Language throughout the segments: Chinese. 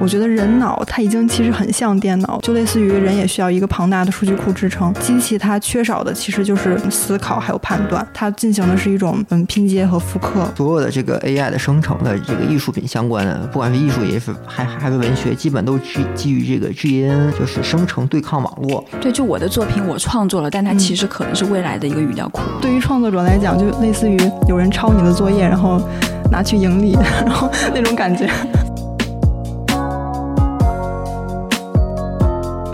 我觉得人脑它已经其实很像电脑，就类似于人也需要一个庞大的数据库支撑。机器它缺少的其实就是思考还有判断，它进行的是一种嗯拼接和复刻。所有的这个 AI 的生成的这个艺术品相关的，不管是艺术也是还还是文学，基本都基基于这个 GAN，就是生成对抗网络。对，就我的作品我创作了，但它其实可能是未来的一个语料库。对于创作者来讲，就类似于有人抄你的作业，然后拿去盈利，然后那种感觉。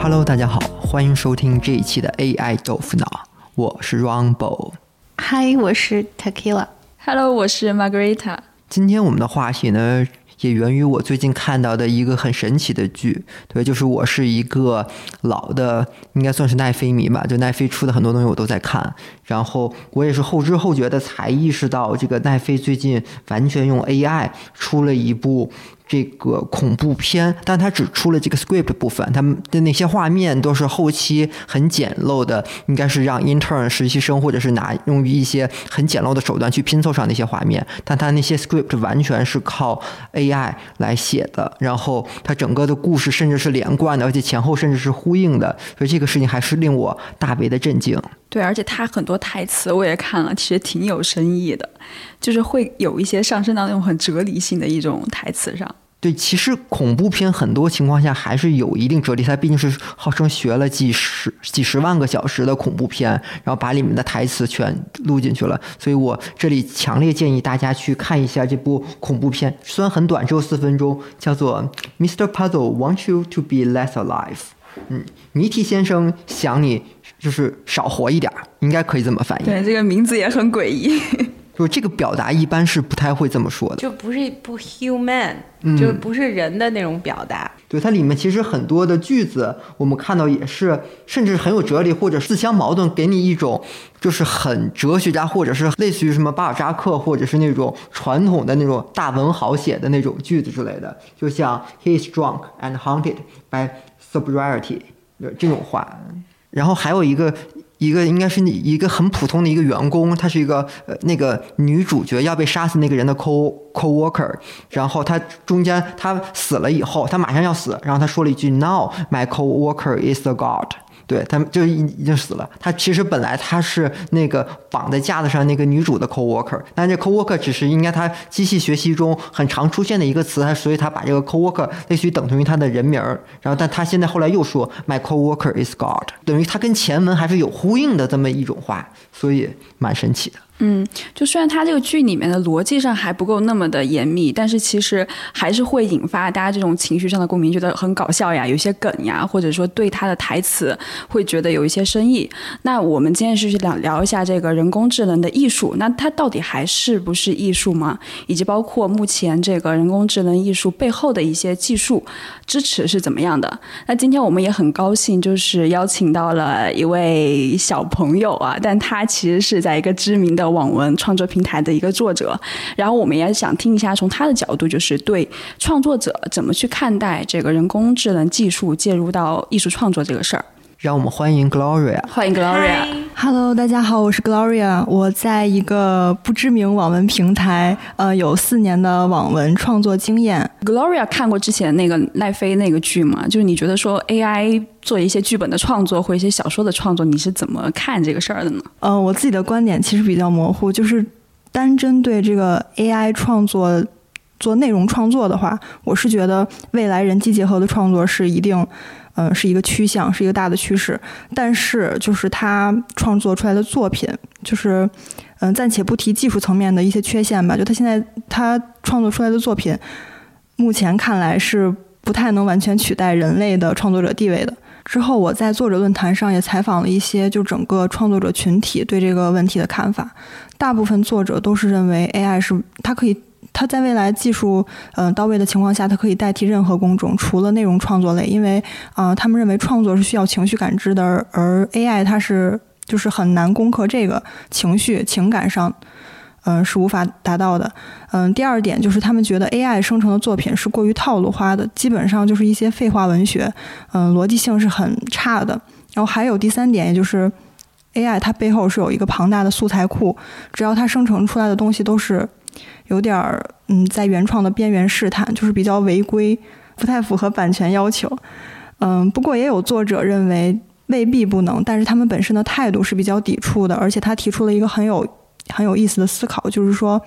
Hello，大家好，欢迎收听这一期的 AI 豆腐脑，我是 Rumble。嗨，我是 Tequila。Hello，我是 Margarita。今天我们的话题呢，也源于我最近看到的一个很神奇的剧，对，就是我是一个老的，应该算是奈飞迷吧，就奈飞出的很多东西我都在看，然后我也是后知后觉的才意识到，这个奈飞最近完全用 AI 出了一部。这个恐怖片，但它只出了这个 script 部分，他们的那些画面都是后期很简陋的，应该是让 intern 实习生或者是拿用于一些很简陋的手段去拼凑上那些画面，但它那些 script 完全是靠 AI 来写的，然后它整个的故事甚至是连贯的，而且前后甚至是呼应的，所以这个事情还是令我大为的震惊。对，而且它很多台词我也看了，其实挺有深意的，就是会有一些上升到那种很哲理性的一种台词上。对，其实恐怖片很多情况下还是有一定哲理，它毕竟是号称学了几十几十万个小时的恐怖片，然后把里面的台词全录进去了。所以我这里强烈建议大家去看一下这部恐怖片，虽然很短，只有四分钟，叫做《Mr. Puzzle Wants You to Be Less Alive》。嗯，谜题先生想你就是少活一点儿，应该可以这么翻译。对，这个名字也很诡异。就这个表达一般是不太会这么说的，就不是不 human，就不是人的那种表达。对，它里面其实很多的句子，我们看到也是，甚至很有哲理或者自相矛盾，给你一种就是很哲学家或者是类似于什么巴尔扎克或者是那种传统的那种大文豪写的那种句子之类的，就像 He is drunk and haunted by sobriety 这种话。然后还有一个。一个应该是一个很普通的一个员工，他是一个呃那个女主角要被杀死那个人的 co co worker，然后他中间他死了以后，他马上要死，然后他说了一句 Now my co worker is the god。对他们就已已经死了。他其实本来他是那个绑在架子上那个女主的 co-worker，但这 co-worker 只是应该他机器学习中很常出现的一个词，他所以他把这个 co-worker 类似于等同于他的人名儿。然后，但他现在后来又说 my co-worker is God，等于他跟前文还是有呼应的这么一种话，所以蛮神奇的。嗯，就虽然它这个剧里面的逻辑上还不够那么的严密，但是其实还是会引发大家这种情绪上的共鸣，觉得很搞笑呀，有些梗呀，或者说对它的台词会觉得有一些深意。那我们今天是去聊聊一下这个人工智能的艺术，那它到底还是不是艺术吗？以及包括目前这个人工智能艺术背后的一些技术支持是怎么样的？那今天我们也很高兴，就是邀请到了一位小朋友啊，但他其实是在一个知名的。网文创作平台的一个作者，然后我们也想听一下从他的角度，就是对创作者怎么去看待这个人工智能技术介入到艺术创作这个事儿。让我们欢迎 Gloria，欢迎 Gloria。Hello，大家好，我是 Gloria，我在一个不知名网文平台，呃，有四年的网文创作经验。Gloria 看过之前那个奈飞那个剧吗？就是你觉得说 AI 做一些剧本的创作或一些小说的创作，你是怎么看这个事儿的呢？呃，我自己的观点其实比较模糊，就是单针对这个 AI 创作做内容创作的话，我是觉得未来人机结合的创作是一定。嗯，是一个趋向，是一个大的趋势。但是，就是他创作出来的作品，就是嗯，暂且不提技术层面的一些缺陷吧。就他现在他创作出来的作品，目前看来是不太能完全取代人类的创作者地位的。之后，我在作者论坛上也采访了一些就整个创作者群体对这个问题的看法。大部分作者都是认为 AI 是它可以。它在未来技术嗯到位的情况下，它可以代替任何工种，除了内容创作类，因为啊，他们认为创作是需要情绪感知的，而 AI 它是就是很难攻克这个情绪情感上，嗯是无法达到的。嗯，第二点就是他们觉得 AI 生成的作品是过于套路化的，基本上就是一些废话文学，嗯，逻辑性是很差的。然后还有第三点，也就是 AI 它背后是有一个庞大的素材库，只要它生成出来的东西都是。有点儿，嗯，在原创的边缘试探，就是比较违规，不太符合版权要求。嗯，不过也有作者认为未必不能，但是他们本身的态度是比较抵触的，而且他提出了一个很有很有意思的思考，就是说，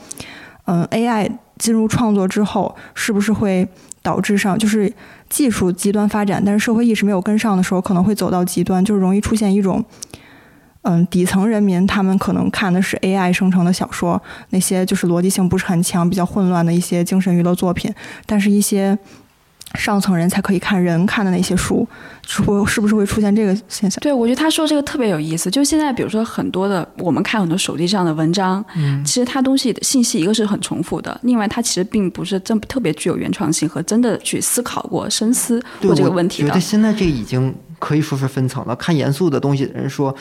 嗯，AI 进入创作之后，是不是会导致上就是技术极端发展，但是社会意识没有跟上的时候，可能会走到极端，就是容易出现一种。嗯，底层人民他们可能看的是 AI 生成的小说，那些就是逻辑性不是很强、比较混乱的一些精神娱乐作品。但是，一些上层人才可以看人看的那些书，是会是不是会出现这个现象？对，我觉得他说这个特别有意思。就现在，比如说很多的我们看很多手机上的文章，嗯，其实它东西信息一个是很重复的，另外它其实并不是真特别具有原创性和真的去思考过、深思过这个问题的。我觉得现在这已经可以说是分层了。看严肃的东西的人说。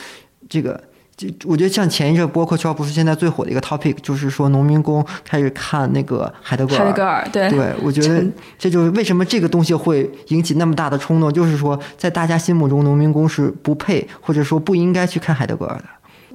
这个，就我觉得像前一阵播客圈不是现在最火的一个 topic，就是说农民工开始看那个海德格尔。海德格尔，对。对，我觉得这就是为什么这个东西会引起那么大的冲动，就是说在大家心目中，农民工是不配或者说不应该去看海德格尔的。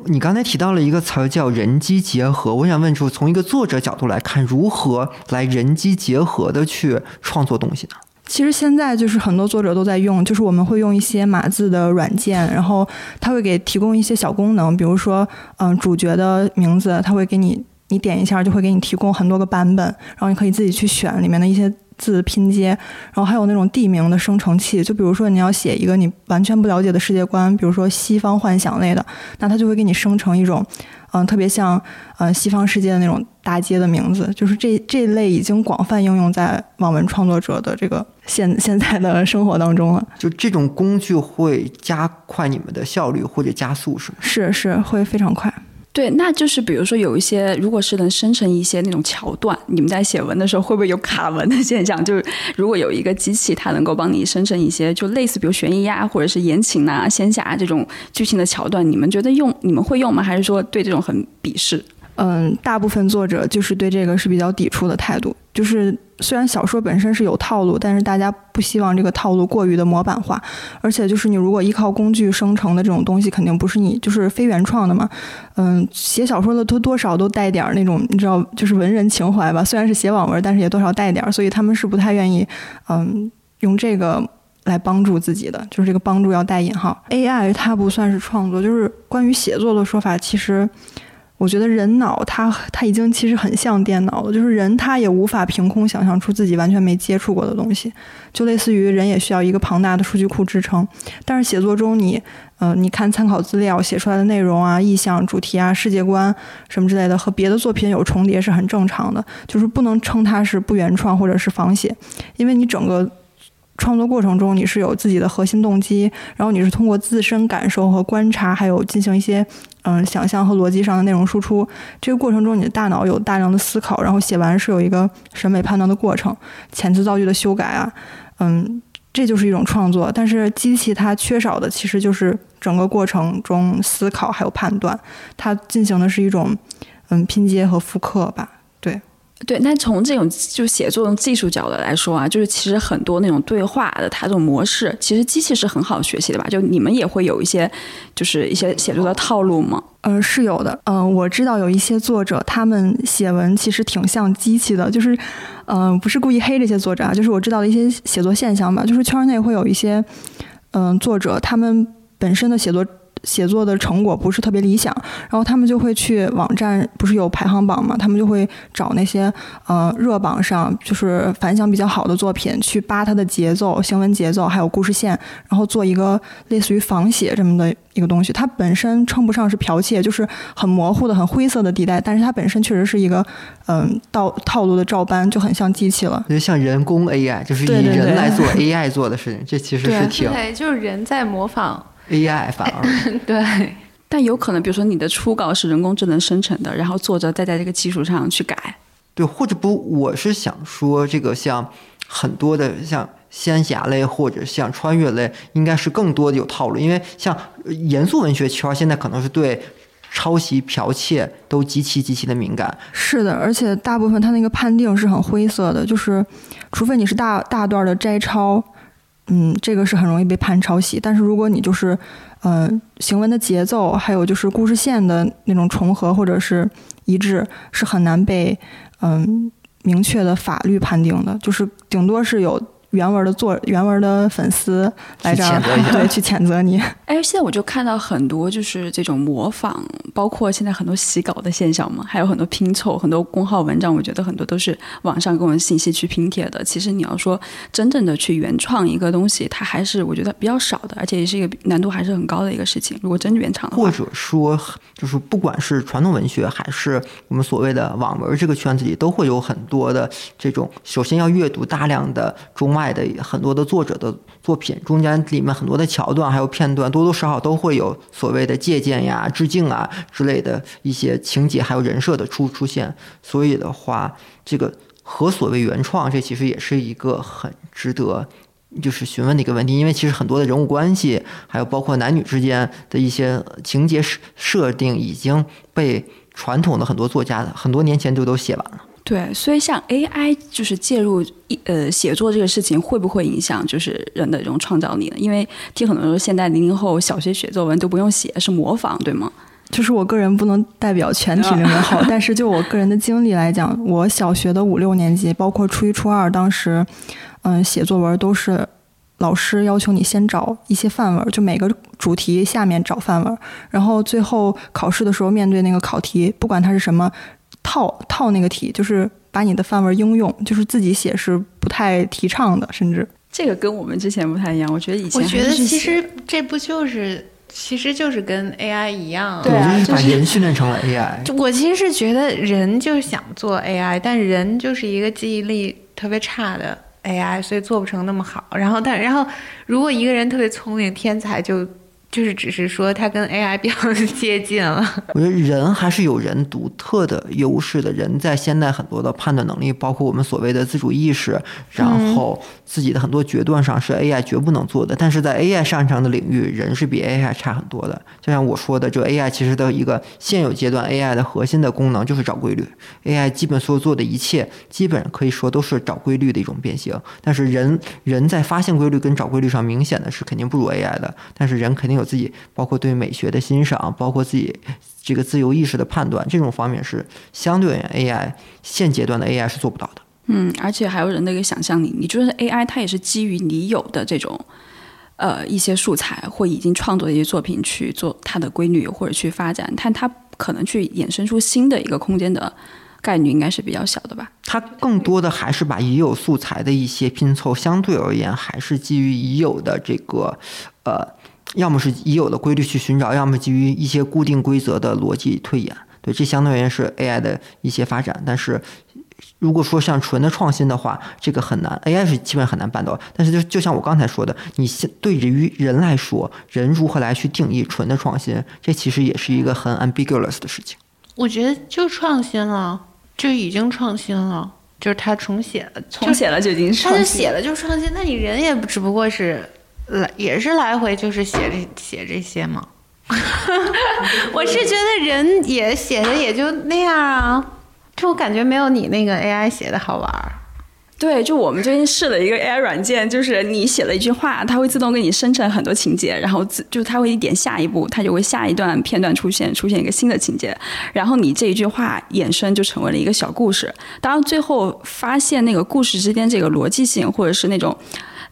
你刚才提到了一个词儿叫人机结合，我想问出从一个作者角度来看，如何来人机结合的去创作东西呢？其实现在就是很多作者都在用，就是我们会用一些码字的软件，然后它会给提供一些小功能，比如说，嗯，主角的名字，它会给你，你点一下就会给你提供很多个版本，然后你可以自己去选里面的一些字拼接，然后还有那种地名的生成器，就比如说你要写一个你完全不了解的世界观，比如说西方幻想类的，那它就会给你生成一种。嗯，特别像嗯西方世界的那种大街的名字，就是这这类已经广泛应用在网文创作者的这个现现在的生活当中了。就这种工具会加快你们的效率或者加速，是吗？是是，会非常快。对，那就是比如说有一些，如果是能生成一些那种桥段，你们在写文的时候会不会有卡文的现象？就是如果有一个机器，它能够帮你生成一些，就类似比如悬疑啊，或者是言情啊、仙侠这种剧情的桥段，你们觉得用你们会用吗？还是说对这种很鄙视？嗯，大部分作者就是对这个是比较抵触的态度，就是。虽然小说本身是有套路，但是大家不希望这个套路过于的模板化，而且就是你如果依靠工具生成的这种东西，肯定不是你就是非原创的嘛。嗯，写小说的多多少都带点儿那种你知道，就是文人情怀吧。虽然是写网文，但是也多少带点儿，所以他们是不太愿意嗯用这个来帮助自己的，就是这个帮助要带引号。AI 它不算是创作，就是关于写作的说法，其实。我觉得人脑它它已经其实很像电脑了，就是人他也无法凭空想象出自己完全没接触过的东西，就类似于人也需要一个庞大的数据库支撑。但是写作中你，呃，你看参考资料写出来的内容啊、意象、主题啊、世界观什么之类的，和别的作品有重叠是很正常的，就是不能称它是不原创或者是仿写，因为你整个。创作过程中，你是有自己的核心动机，然后你是通过自身感受和观察，还有进行一些嗯想象和逻辑上的内容输出。这个过程中，你的大脑有大量的思考，然后写完是有一个审美判断的过程，遣词造句的修改啊，嗯，这就是一种创作。但是机器它缺少的其实就是整个过程中思考还有判断，它进行的是一种嗯拼接和复刻吧。对，那从这种就写作的技术角度来说啊，就是其实很多那种对话的它这种模式，其实机器是很好学习的吧？就你们也会有一些，就是一些写作的套路吗？嗯，是有的。嗯，我知道有一些作者，他们写文其实挺像机器的，就是，嗯，不是故意黑这些作者啊，就是我知道的一些写作现象吧，就是圈内会有一些，嗯，作者他们本身的写作。写作的成果不是特别理想，然后他们就会去网站，不是有排行榜嘛？他们就会找那些呃热榜上就是反响比较好的作品，去扒它的节奏、行文节奏还有故事线，然后做一个类似于仿写这么的一个东西。它本身称不上是剽窃，就是很模糊的、很灰色的地带，但是它本身确实是一个嗯套套路的照搬，就很像机器了。就像人工 AI，就是以人来做 AI 做的事情，这其实是挺对，就是人在模仿。AI 反而 对，但有可能，比如说你的初稿是人工智能生成的，然后作者再在这个基础上去改。对，或者不，我是想说，这个像很多的像仙侠类或者像穿越类，应该是更多的有套路，因为像严肃文学圈现在可能是对抄袭、剽窃都极其极其的敏感。是的，而且大部分它那个判定是很灰色的，就是除非你是大大段的摘抄。嗯，这个是很容易被判抄袭，但是如果你就是，嗯，行文的节奏，还有就是故事线的那种重合或者是一致，是很难被嗯明确的法律判定的，就是顶多是有。原文的作原文的粉丝来这儿 对去谴责你。哎，现在我就看到很多就是这种模仿，包括现在很多洗稿的现象嘛，还有很多拼凑，很多公号文章，我觉得很多都是网上跟我们信息去拼贴的。其实你要说真正的去原创一个东西，它还是我觉得比较少的，而且也是一个难度还是很高的一个事情。如果真原创的话，或者说，就是不管是传统文学还是我们所谓的网文这个圈子里，都会有很多的这种，首先要阅读大量的中外的很多的作者的作品，中间里面很多的桥段还有片段，多多少少都会有所谓的借鉴呀、致敬啊之类的一些情节还有人设的出出现。所以的话，这个何所谓原创，这其实也是一个很值得。就是询问的一个问题，因为其实很多的人物关系，还有包括男女之间的一些情节设设定，已经被传统的很多作家很多年前就都写完了。对，所以像 AI 就是介入一呃写作这个事情，会不会影响就是人的这种创造力呢？因为听很多人说，现在零零后小学写作文都不用写，是模仿，对吗？就是我个人不能代表全体零零后，但是就我个人的经历来讲，我小学的五六年级，包括初一初二，当时。嗯，写作文都是老师要求你先找一些范文，就每个主题下面找范文，然后最后考试的时候面对那个考题，不管它是什么，套套那个题，就是把你的范文应用，就是自己写是不太提倡的，甚至这个跟我们之前不太一样。我觉得以前我觉得其实这不就是其实就是跟 AI 一样，对啊，就是把人训练成了 AI。我其实是觉得人就是想做 AI，但人就是一个记忆力特别差的。AI，所以做不成那么好。然后，但然后，如果一个人特别聪明、天才，就。就是只是说它跟 AI 比较 接近了。我觉得人还是有人独特的优势的。人在现代很多的判断能力，包括我们所谓的自主意识，然后自己的很多决断上是 AI 绝不能做的。但是在 AI 擅长的领域，人是比 AI 差很多的。就像我说的，这 AI 其实的一个现有阶段 AI 的核心的功能就是找规律。AI 基本所做的一切，基本可以说都是找规律的一种变形。但是人人在发现规律跟找规律上，明显的是肯定不如 AI 的。但是人肯定。有自己，包括对美学的欣赏，包括自己这个自由意识的判断，这种方面是相对于 AI 现阶段的 AI 是做不到的。嗯，而且还有人的一个想象力，你就是 AI，它也是基于你有的这种呃一些素材或已经创作的一些作品去做它的规律或者去发展，但它可能去衍生出新的一个空间的概率应该是比较小的吧？它更多的还是把已有素材的一些拼凑，相对而言还是基于已有的这个呃。要么是已有的规律去寻找，要么基于一些固定规则的逻辑推演。对，这相当于是 AI 的一些发展。但是，如果说像纯的创新的话，这个很难，AI 是基本很难办到。但是就就像我刚才说的，你对于人来说，人如何来去定义纯的创新，这其实也是一个很 ambiguous 的事情。我觉得就创新了，就已经创新了，就是他重写了，重写了就已经他就写了就创新。那你人也只不过是。来也是来回就是写这写这些吗？我是觉得人也写的也就那样啊，就我感觉没有你那个 AI 写的好玩儿。对，就我们最近试了一个 AI 软件，就是你写了一句话，它会自动给你生成很多情节，然后自就它会一点下一步，它就会下一段片段出现，出现一个新的情节，然后你这一句话衍生就成为了一个小故事。当然最后发现那个故事之间这个逻辑性或者是那种。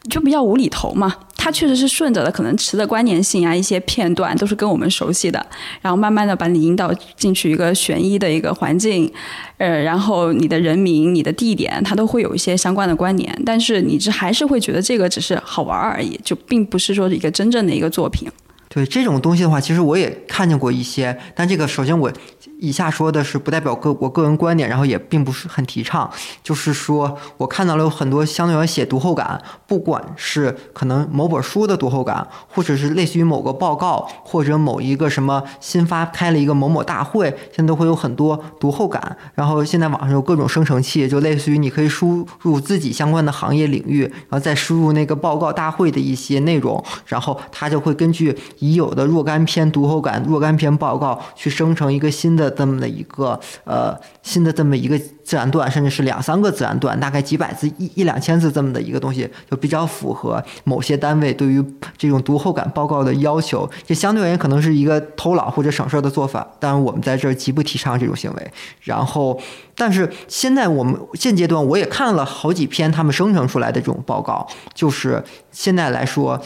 就比较无厘头嘛，它确实是顺着的，可能词的关联性啊，一些片段都是跟我们熟悉的，然后慢慢的把你引导进去一个悬疑的一个环境，呃，然后你的人名、你的地点，它都会有一些相关的关联，但是你这还是会觉得这个只是好玩而已，就并不是说一个真正的一个作品。对这种东西的话，其实我也看见过一些，但这个首先我。以下说的是不代表个我个人观点，然后也并不是很提倡。就是说我看到了有很多相对于写读后感，不管是可能某本书的读后感，或者是类似于某个报告，或者某一个什么新发开了一个某某大会，现在都会有很多读后感。然后现在网上有各种生成器，就类似于你可以输入自己相关的行业领域，然后再输入那个报告大会的一些内容，然后它就会根据已有的若干篇读后感、若干篇报告去生成一个新的这么的一个呃新的这么一个自然段，甚至是两三个自然段，大概几百字、一一两千字这么的一个东西，就比较符合某些单位对于这种读后感报告的要求。这相对而言可能是一个偷懒或者省事儿的做法，当然我们在这儿极不提倡这种行为。然后，但是现在我们现阶段我也看了好几篇他们生成出来的这种报告，就是现在来说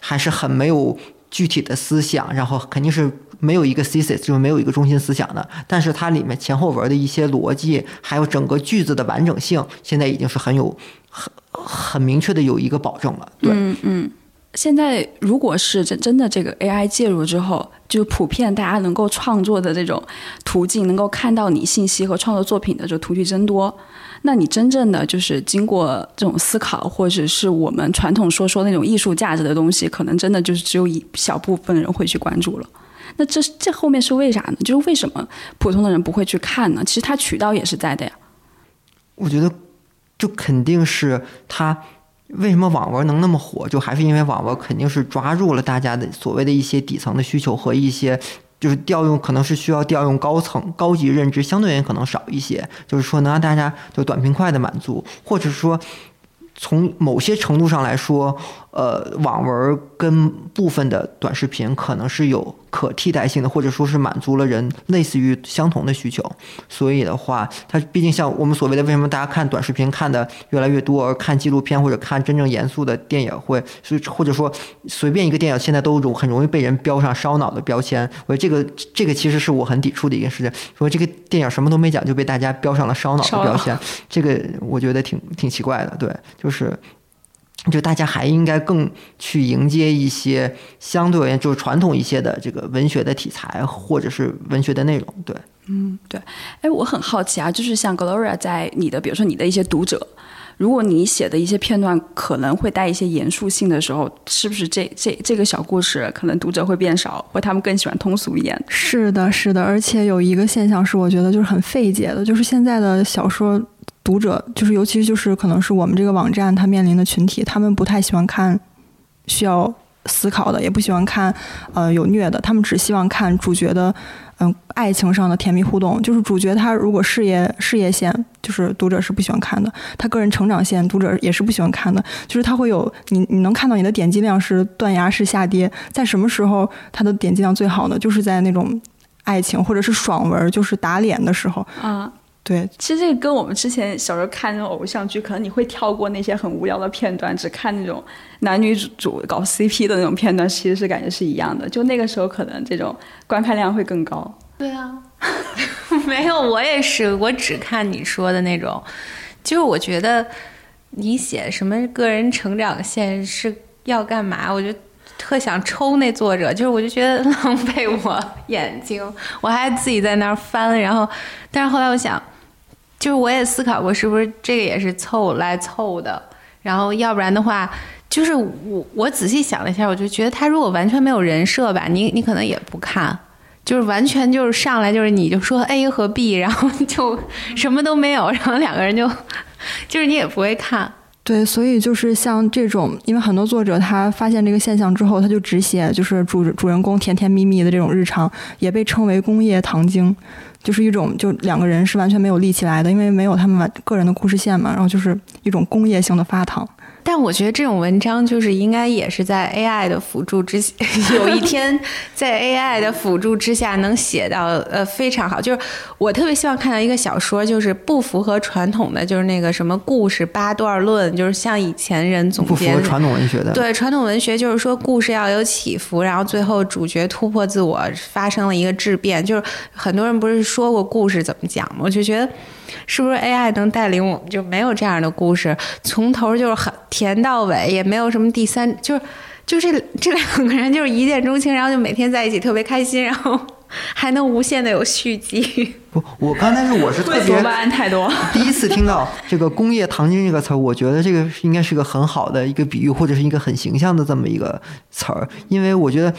还是很没有具体的思想，然后肯定是没有一个 thesis，就是没有一个中心思想的。但是它里面前后文的一些逻辑，还有整个句子的完整性，现在已经是很有很很明确的有一个保证了。对，嗯嗯。现在如果是真真的这个 AI 介入之后，就是普遍大家能够创作的这种途径，能够看到你信息和创作作品的这途径增多，那你真正的就是经过这种思考，或者是我们传统说说那种艺术价值的东西，可能真的就是只有一小部分人会去关注了。那这这后面是为啥呢？就是为什么普通的人不会去看呢？其实它渠道也是在的呀。我觉得就肯定是它。为什么网文能那么火？就还是因为网文肯定是抓住了大家的所谓的一些底层的需求和一些，就是调用可能是需要调用高层高级认知，相对而言可能少一些，就是说能让大家就短平快的满足，或者说从某些程度上来说，呃，网文跟部分的短视频可能是有。可替代性的，或者说是满足了人类似于相同的需求，所以的话，它毕竟像我们所谓的为什么大家看短视频看的越来越多，而看纪录片或者看真正严肃的电影会，是或者说随便一个电影现在都容很容易被人标上烧脑的标签。我觉得这个这个其实是我很抵触的一件事情，说这个电影什么都没讲就被大家标上了烧脑的标签，这个我觉得挺挺奇怪的。对，就是。就大家还应该更去迎接一些相对而言就是传统一些的这个文学的题材或者是文学的内容，对，嗯，对，哎，我很好奇啊，就是像 Gloria 在你的，比如说你的一些读者，如果你写的一些片段可能会带一些严肃性的时候，是不是这这这个小故事可能读者会变少，或他们更喜欢通俗一点？是的，是的，而且有一个现象是，我觉得就是很费解的，就是现在的小说。读者就是，尤其就是可能是我们这个网站它面临的群体，他们不太喜欢看需要思考的，也不喜欢看呃有虐的，他们只希望看主角的嗯爱情上的甜蜜互动。就是主角他如果事业事业线，就是读者是不喜欢看的；他个人成长线，读者也是不喜欢看的。就是他会有你你能看到你的点击量是断崖式下跌，在什么时候他的点击量最好呢？就是在那种爱情或者是爽文，就是打脸的时候啊。对，其实这个跟我们之前小时候看那种偶像剧，可能你会跳过那些很无聊的片段，只看那种男女主搞 CP 的那种片段，其实是感觉是一样的。就那个时候，可能这种观看量会更高。对啊，没有，我也是，我只看你说的那种。就是我觉得你写什么个人成长线是要干嘛？我就特想抽那作者，就是我就觉得浪费我眼睛，我还自己在那儿翻，然后，但是后来我想。就是我也思考过，是不是这个也是凑来凑的，然后要不然的话，就是我我仔细想了一下，我就觉得他如果完全没有人设吧，你你可能也不看，就是完全就是上来就是你就说 A 和 B，然后就 什么都没有，然后两个人就就是你也不会看。对，所以就是像这种，因为很多作者他发现这个现象之后，他就只写就是主主人公甜甜蜜蜜的这种日常，也被称为工业糖精。就是一种，就两个人是完全没有立起来的，因为没有他们个人的故事线嘛，然后就是一种工业性的发糖。但我觉得这种文章就是应该也是在 AI 的辅助之，有一天在 AI 的辅助之下能写到呃非常好。就是我特别希望看到一个小说，就是不符合传统的，就是那个什么故事八段论，就是像以前人总结不符合传统文学的。对传统文学就是说故事要有起伏，然后最后主角突破自我，发生了一个质变。就是很多人不是说过故事怎么讲吗？我就觉得。是不是 AI 能带领我们就没有这样的故事，从头就是很甜到尾，也没有什么第三，就是就这这两个人就是一见钟情，然后就每天在一起特别开心，然后还能无限的有续集。不，我刚才是我是特别 太多，第一次听到这个“工业糖精”这个词儿，我觉得这个应该是个很好的一个比喻，或者是一个很形象的这么一个词儿，因为我觉得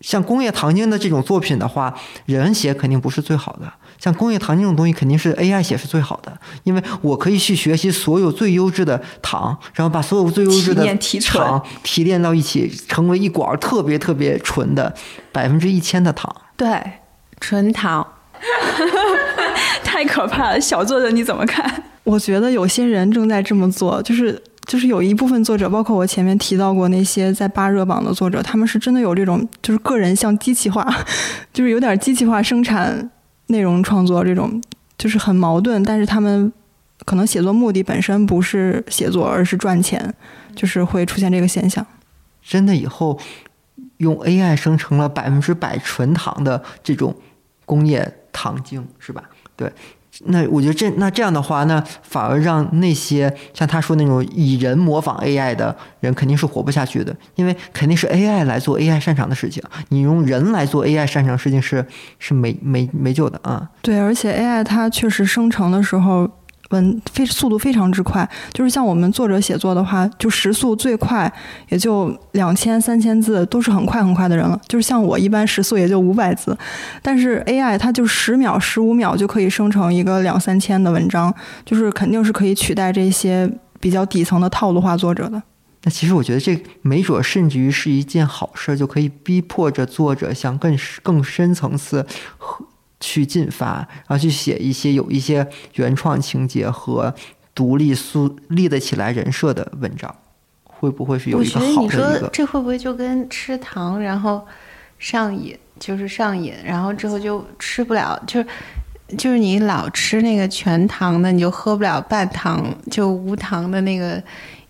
像“工业糖精”的这种作品的话，人写肯定不是最好的。像工业糖这种东西，肯定是 AI 写是最好的，因为我可以去学习所有最优质的糖，然后把所有最优质的提炼提纯糖提炼到一起，成为一管儿特别特别纯的百分之一千的糖。对，纯糖。太可怕了。小作者你怎么看？我觉得有些人正在这么做，就是就是有一部分作者，包括我前面提到过那些在扒热榜的作者，他们是真的有这种就是个人像机器化，就是有点机器化生产内容创作这种，就是很矛盾。但是他们可能写作目的本身不是写作，而是赚钱，就是会出现这个现象。真的以后用 AI 生成了百分之百纯糖的这种工业糖精，是吧？对。那我觉得这那这样的话，那反而让那些像他说那种以人模仿 AI 的人肯定是活不下去的，因为肯定是 AI 来做 AI 擅长的事情，你用人来做 AI 擅长的事情是是没没没救的啊。对，而且 AI 它确实生成的时候。文非速度非常之快，就是像我们作者写作的话，就时速最快也就两千三千字，都是很快很快的人了。就是像我一般时速也就五百字，但是 AI 它就十秒、十五秒就可以生成一个两三千的文章，就是肯定是可以取代这些比较底层的套路化作者的。那其实我觉得这没准甚至于是一件好事，就可以逼迫着作者向更更深层次和。去进发，然后去写一些有一些原创情节和独立塑立得起来人设的文章，会不会是有一个好的一个？我觉得你说这会不会就跟吃糖然后上瘾，就是上瘾，然后之后就吃不了，就是就是你老吃那个全糖的，你就喝不了半糖就无糖的那个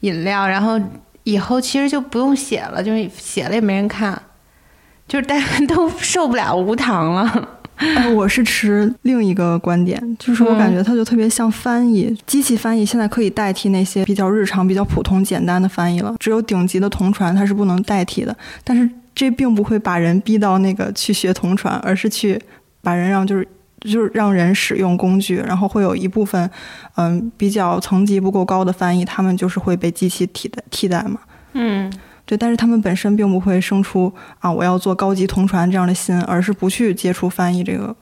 饮料，然后以后其实就不用写了，就是写了也没人看，就是大家 都受不了无糖了。我是持另一个观点，就是我感觉它就特别像翻译，机器翻译现在可以代替那些比较日常、比较普通、简单的翻译了。只有顶级的同传它是不能代替的，但是这并不会把人逼到那个去学同传，而是去把人让就是就是让人使用工具，然后会有一部分嗯比较层级不够高的翻译，他们就是会被机器替代替代嘛。嗯。对，但是他们本身并不会生出啊，我要做高级同传这样的心，而是不去接触翻译这个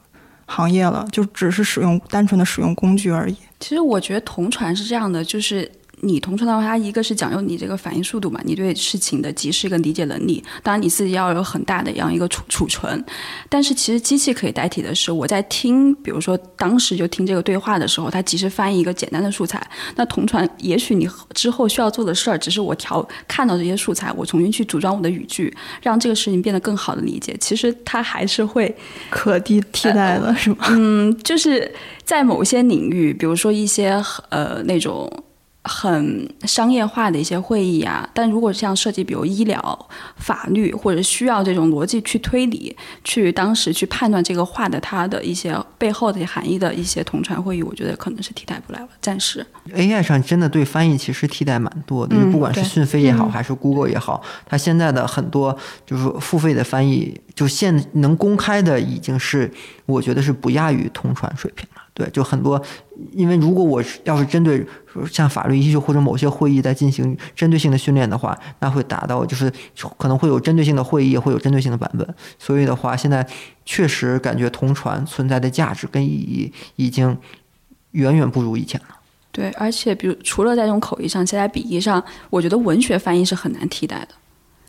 行业了，就只是使用单纯的使用工具而已。其实我觉得同传是这样的，就是。你同传的话，它一个是讲究你这个反应速度嘛，你对事情的及时跟理解能力。当然你自己要有很大的这样一个储储存，但是其实机器可以代替的是，我在听，比如说当时就听这个对话的时候，它及时翻译一个简单的素材。那同传，也许你之后需要做的事儿，只是我调看到这些素材，我重新去组装我的语句，让这个事情变得更好的理解。其实它还是会可替替代的，是吗？嗯，就是在某些领域，比如说一些呃那种。很商业化的一些会议啊，但如果像涉及比如医疗、法律或者需要这种逻辑去推理、去当时去判断这个话的它的一些背后的含义的一些同传会议，我觉得可能是替代不了了，暂时。AI 上真的对翻译其实替代蛮多的，不管是讯飞也好，还是 Google 也好，它现在的很多就是付费的翻译，就现能公开的已经是我觉得是不亚于同传水平了。对，就很多，因为如果我要是针对像法律依据或者某些会议在进行针对性的训练的话，那会达到就是可能会有针对性的会议，会有针对性的版本。所以的话，现在确实感觉同传存在的价值跟意义已经远远不如以前了。对，而且比如除了在这种口译上，其他笔译上，我觉得文学翻译是很难替代的。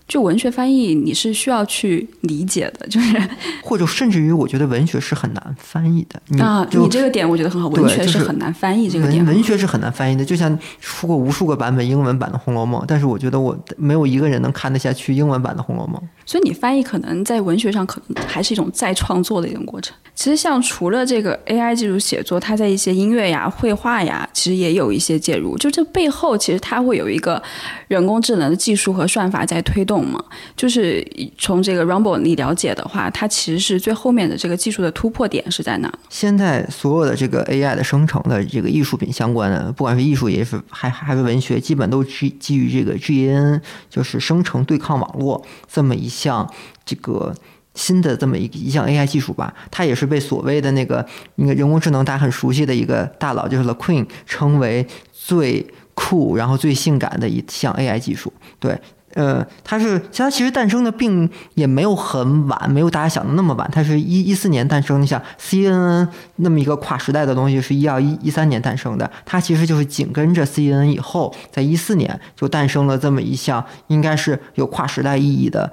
就文学翻译，你是需要去理解的，就是或者甚至于，我觉得文学是很难翻译的。啊，你这个点我觉得很好，文学是很难翻译这个点。文学是很难翻译的，就像出过无数个版本英文版的《红楼梦》，但是我觉得我没有一个人能看得下去英文版的《红楼梦》。所以你翻译可能在文学上可能还是一种再创作的一种过程。其实像除了这个 AI 技术写作，它在一些音乐呀、绘画呀，其实也有一些介入。就这背后其实它会有一个人工智能的技术和算法在推动嘛。就是从这个 Rumble 你了解的话，它其实是最后面的这个技术的突破点是在哪？现在所有的这个 AI 的生成的这个艺术品相关的，不管是艺术也是还还是文学，基本都基基于这个 G N，就是生成对抗网络这么一项这个。新的这么一一项 AI 技术吧，它也是被所谓的那个那个人工智能大家很熟悉的一个大佬，就是 The Queen 称为最酷然后最性感的一项 AI 技术。对呃，它是它其实诞生的并也没有很晚，没有大家想的那么晚。它是一一四年诞生，你想 CNN 那么一个跨时代的东西是一二一一三年诞生的，它其实就是紧跟着 CNN 以后，在一四年就诞生了这么一项应该是有跨时代意义的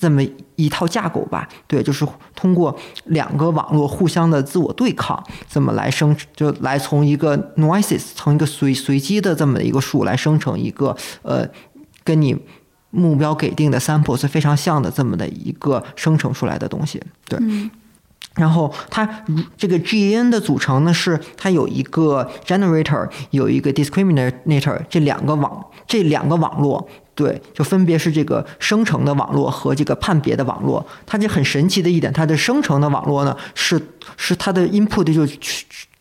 这么一套架构吧。对，就是通过两个网络互相的自我对抗，这么来生就来从一个 noises 从一个随随机的这么一个数来生成一个呃跟你。目标给定的 sample 是非常像的，这么的一个生成出来的东西，对。然后它这个 GAN 的组成呢，是它有一个 generator，有一个 discriminator，这两个网，这两个网络，对，就分别是这个生成的网络和这个判别的网络。它这很神奇的一点，它的生成的网络呢，是是它的 input 就。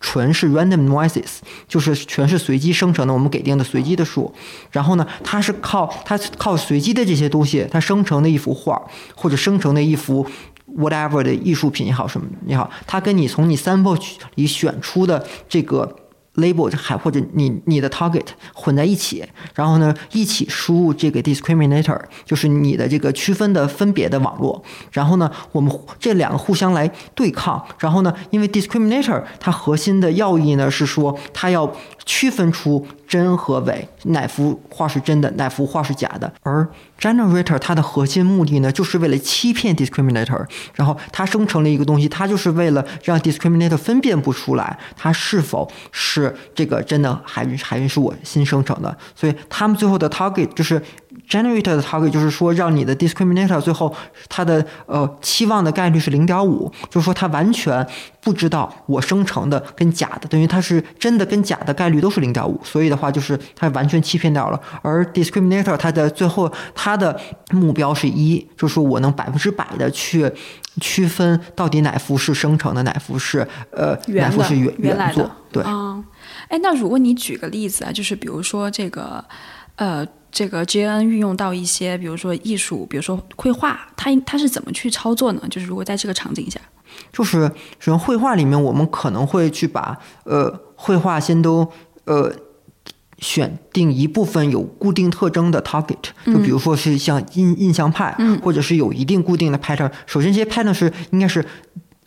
纯是 random noises，就是全是随机生成的，我们给定的随机的数。然后呢，它是靠它靠随机的这些东西，它生成的一幅画，或者生成的一幅 whatever 的艺术品也好，什么也好，它跟你从你 sample 里选出的这个。Label 还或者你你的 target 混在一起，然后呢一起输入这个 discriminator，就是你的这个区分的分别的网络。然后呢，我们这两个互相来对抗。然后呢，因为 discriminator 它核心的要义呢是说它要区分出真和伪，哪幅画是真的，哪幅画是假的。而 generator 它的核心目的呢，就是为了欺骗 discriminator，然后它生成了一个东西，它就是为了让 discriminator 分辨不出来它是否是这个真的还是还是我新生成的。所以他们最后的 target 就是 generator 的 target，就是说让你的 discriminator 最后它的呃期望的概率是零点五，就是说它完全不知道我生成的跟假的，等于它是真的跟假的概率都是零点五，所以的话就是它完全欺骗掉了。而 discriminator 它的最后它它的目标是一，就是说我能百分之百的去区分到底哪幅是生成的，哪幅是呃哪幅是原原作。对，啊，哎，那如果你举个例子啊，就是比如说这个呃这个 GN 运用到一些，比如说艺术，比如说绘画，它它是怎么去操作呢？就是如果在这个场景下，就是使用绘画里面，我们可能会去把呃绘画先都呃。选定一部分有固定特征的 target，就比如说是像印印象派，或者是有一定固定的 pattern。首先，这些 pattern 是应该是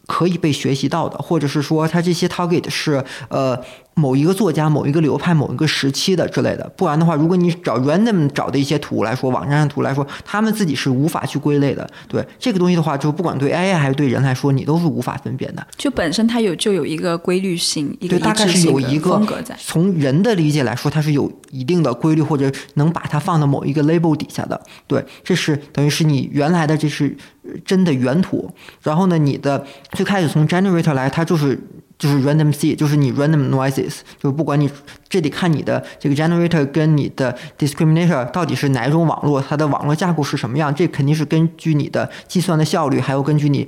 可以被学习到的，或者是说它这些 target 是呃。某一个作家、某一个流派、某一个时期的之类的，不然的话，如果你找 random 找的一些图来说，网站上图来说，他们自己是无法去归类的。对这个东西的话，就不管对 AI 还是对人来说，你都是无法分辨的。就本身它有就有一个规律性，一个大概是有一个风格在。从人的理解来说，它是有一定的规律，或者能把它放到某一个 label 底下的。对，这是等于是你原来的这是真的原图。然后呢，你的最开始从 generator 来，它就是。就是 random seed，就是你 random noises，就是不管你这得看你的这个 generator 跟你的 discriminator 到底是哪一种网络，它的网络架构是什么样，这肯定是根据你的计算的效率，还有根据你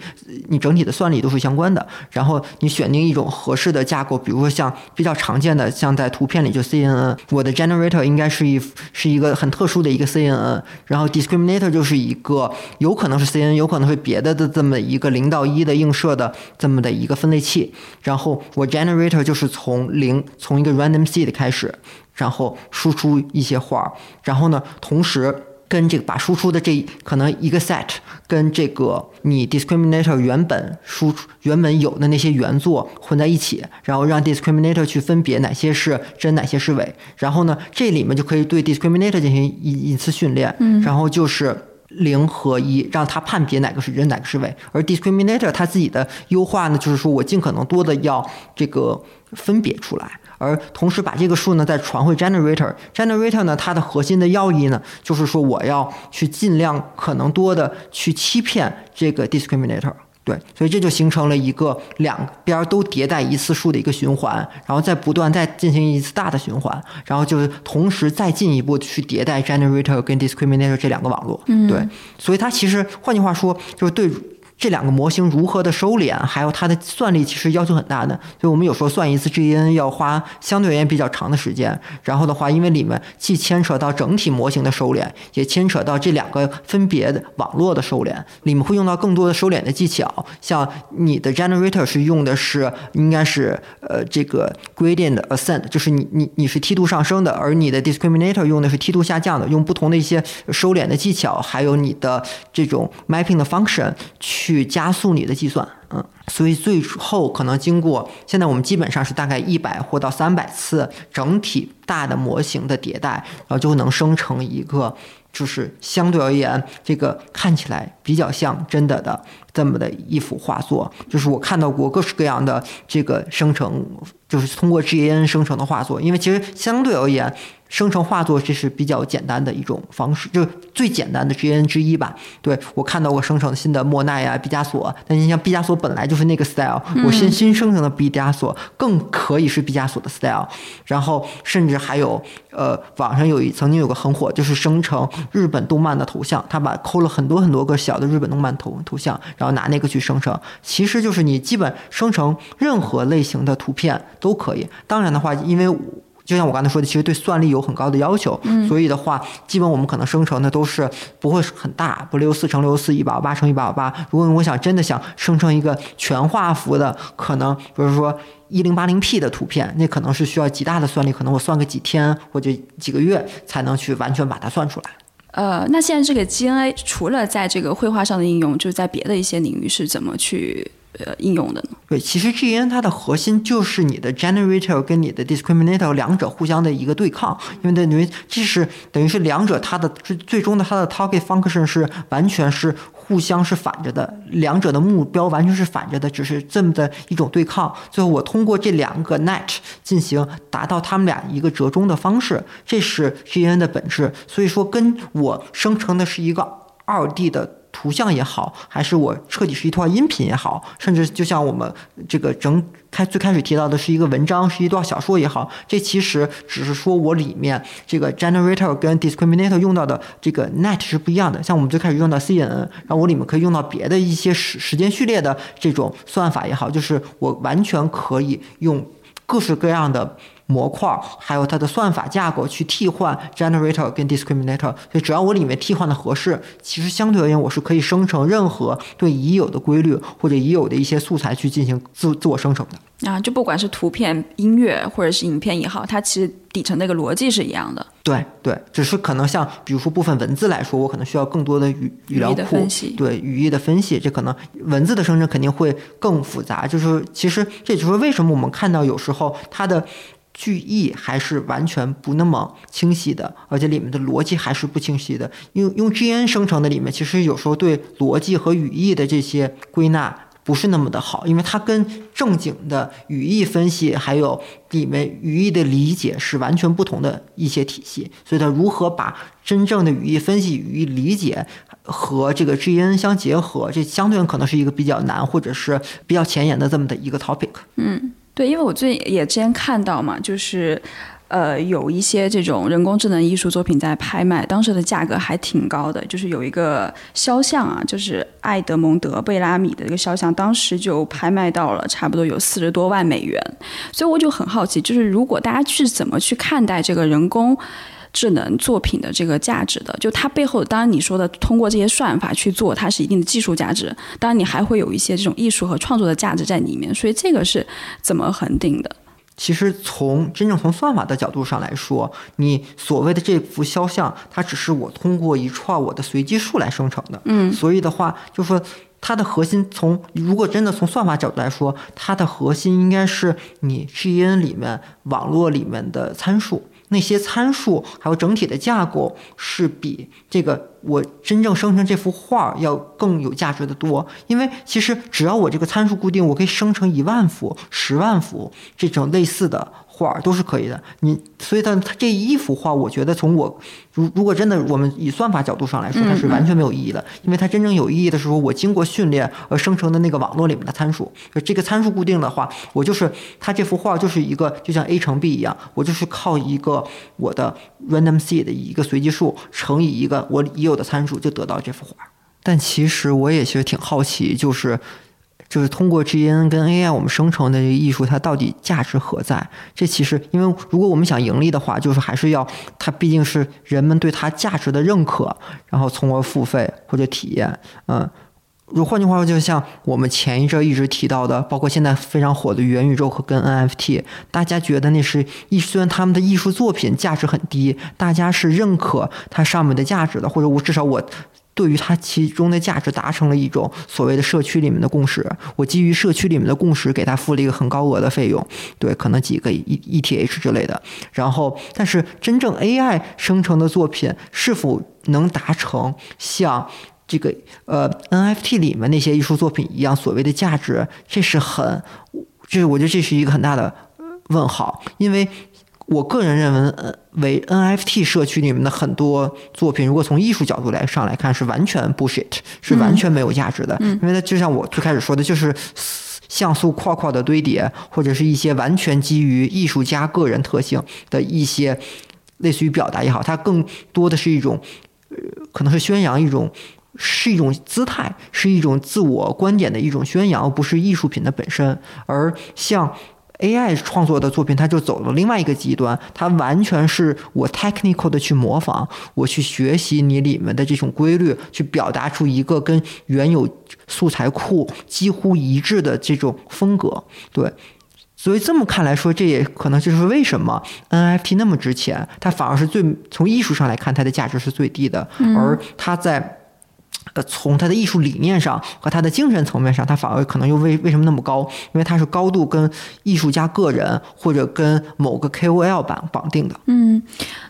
你整体的算力都是相关的。然后你选定一种合适的架构，比如说像比较常见的，像在图片里就 CNN，我的 generator 应该是一是一个很特殊的一个 CNN，然后 discriminator 就是一个有可能是 CNN，有可能是别的的这么一个零到一的映射的这么的一个分类器，然后。然后我 generator 就是从零从一个 random seed 开始，然后输出一些画，然后呢，同时跟这个把输出的这可能一个 set 跟这个你 discriminator 原本输出原本有的那些原作混在一起，然后让 discriminator 去分别哪些是真哪些是伪，然后呢，这里面就可以对 discriminator 进行一一次训练，嗯，然后就是。零和一，让它判别哪个是真，哪个是伪。而 discriminator 它自己的优化呢，就是说我尽可能多的要这个分别出来，而同时把这个数呢再传回 generator。generator 呢，它的核心的要义呢，就是说我要去尽量可能多的去欺骗这个 discriminator。对，所以这就形成了一个两边都迭代一次数的一个循环，然后再不断再进行一次大的循环，然后就是同时再进一步去迭代 generator 跟 discriminator 这两个网络。对，所以它其实换句话说，就是对这两个模型如何的收敛，还有它的算力，其实要求很大的。所以我们有时候算一次 GAN 要花相对而言比较长的时间。然后的话，因为里面既牵扯到整体模型的收敛，也牵扯到这两个分别的网络的收敛，里面会用到更多的收敛的技巧。像你的 generator 是用的是应该是呃这个 gradient ascent，就是你你你是梯度上升的，而你的 discriminator 用的是梯度下降的，用不同的一些收敛的技巧，还有你的这种 mapping 的 function 去去加速你的计算。嗯，所以最后可能经过现在我们基本上是大概一百或到三百次整体大的模型的迭代，然后就能生成一个就是相对而言这个看起来比较像真的的这么的一幅画作。就是我看到过各式各样的这个生成，就是通过 GAN 生成的画作，因为其实相对而言。生成画作这是比较简单的一种方式，就最简单的 GN 之一吧。对我看到过生成新的莫奈啊、毕加索，但你像毕加索本来就是那个 style，我新新生成的毕加索更可以是毕加索的 style。然后甚至还有呃，网上有一曾经有个很火，就是生成日本动漫的头像，他把抠了很多很多个小的日本动漫头头像，然后拿那个去生成。其实就是你基本生成任何类型的图片都可以。当然的话，因为就像我刚才说的，其实对算力有很高的要求，所以的话，基本我们可能生成的都是不会很大，不六四乘六四一百八乘一百八。如果我想真的想生成一个全画幅的，可能比如说一零八零 P 的图片，那可能是需要极大的算力，可能我算个几天或者几个月才能去完全把它算出来。呃，那现在这个 GNA 除了在这个绘画上的应用，就是在别的一些领域是怎么去？呃，应用的？对，其实 GN 它的核心就是你的 generator 跟你的 discriminator 两者互相的一个对抗，因为等于这是等于是两者它的最最终的它的 target function 是完全是互相是反着的，两者的目标完全是反着的，只是这么的一种对抗。最后我通过这两个 net 进行达到他们俩一个折中的方式，这是 GN 的本质。所以说，跟我生成的是一个二 D 的。图像也好，还是我彻底是一段音频也好，甚至就像我们这个整开最开始提到的是一个文章，是一段小说也好，这其实只是说我里面这个 generator 跟 discriminator 用到的这个 net 是不一样的。像我们最开始用到 CNN，然后我里面可以用到别的一些时时间序列的这种算法也好，就是我完全可以用各式各样的。模块还有它的算法架构去替换 generator 跟 discriminator，所以只要我里面替换的合适，其实相对而言我是可以生成任何对已有的规律或者已有的一些素材去进行自自我生成的啊，就不管是图片、音乐或者是影片也好，它其实底层那个逻辑是一样的。对对，只是可能像比如说部分文字来说，我可能需要更多的语语料库，对语义的分析，这可能文字的生成肯定会更复杂。就是其实这就是为什么我们看到有时候它的。句意还是完全不那么清晰的，而且里面的逻辑还是不清晰的。用用 GN 生成的里面，其实有时候对逻辑和语义的这些归纳不是那么的好，因为它跟正经的语义分析还有里面语义的理解是完全不同的一些体系。所以它如何把真正的语义分析、语义理解和这个 GN 相结合，这相对可能是一个比较难或者是比较前沿的这么的一个 topic。嗯。对，因为我最近也之前看到嘛，就是，呃，有一些这种人工智能艺术作品在拍卖，当时的价格还挺高的。就是有一个肖像啊，就是艾德蒙德·贝拉米的一个肖像，当时就拍卖到了差不多有四十多万美元。所以我就很好奇，就是如果大家去怎么去看待这个人工？智能作品的这个价值的，就它背后，当然你说的通过这些算法去做，它是一定的技术价值。当然，你还会有一些这种艺术和创作的价值在里面。所以这个是怎么恒定的？其实从真正从算法的角度上来说，你所谓的这幅肖像，它只是我通过一串我的随机数来生成的。嗯，所以的话，就说它的核心，从如果真的从算法角度来说，它的核心应该是你 GN 里面网络里面的参数。那些参数还有整体的架构是比这个我真正生成这幅画要更有价值的多，因为其实只要我这个参数固定，我可以生成一万幅、十万幅这种类似的。画都是可以的，你所以它它这一幅画，我觉得从我如如果真的我们以算法角度上来说，它是完全没有意义的，因为它真正有意义的时候，我经过训练而生成的那个网络里面的参数，这个参数固定的话，我就是它这幅画就是一个就像 a 乘 b 一样，我就是靠一个我的 random seed 的一个随机数乘以一个我已有的参数就得到这幅画。但其实我也其实挺好奇，就是就是通过 G N 跟 A I 我们生成的这个艺术，它到底价值何在？这其实因为如果我们想盈利的话，就是还是要它毕竟是人们对它价值的认可，然后从而付费或者体验，嗯。如换句话说，就像我们前一阵一直提到的，包括现在非常火的元宇宙和跟 NFT，大家觉得那是艺，虽然他们的艺术作品价值很低，大家是认可它上面的价值的，或者我至少我对于它其中的价值达成了一种所谓的社区里面的共识，我基于社区里面的共识给他付了一个很高额的费用，对，可能几个 E ETH 之类的，然后，但是真正 AI 生成的作品是否能达成像？这个呃，NFT 里面那些艺术作品一样，所谓的价值，这是很，这我觉得这是一个很大的问号，因为我个人认为，呃，为 NFT 社区里面的很多作品，如果从艺术角度来上来看，是完全 bullshit，是完全没有价值的，因为它就像我最开始说的，就是像素块块的堆叠，或者是一些完全基于艺术家个人特性的一些类似于表达也好，它更多的是一种，呃，可能是宣扬一种。是一种姿态，是一种自我观点的一种宣扬，而不是艺术品的本身。而像 AI 创作的作品，它就走了另外一个极端，它完全是我 technical 的去模仿，我去学习你里面的这种规律，去表达出一个跟原有素材库几乎一致的这种风格。对，所以这么看来说，这也可能就是为什么 NFT 那么值钱，它反而是最从艺术上来看，它的价值是最低的，而它在。呃，从他的艺术理念上和他的精神层面上，他反而可能又为为什么那么高？因为他是高度跟艺术家个人或者跟某个 KOL 版绑定的。嗯。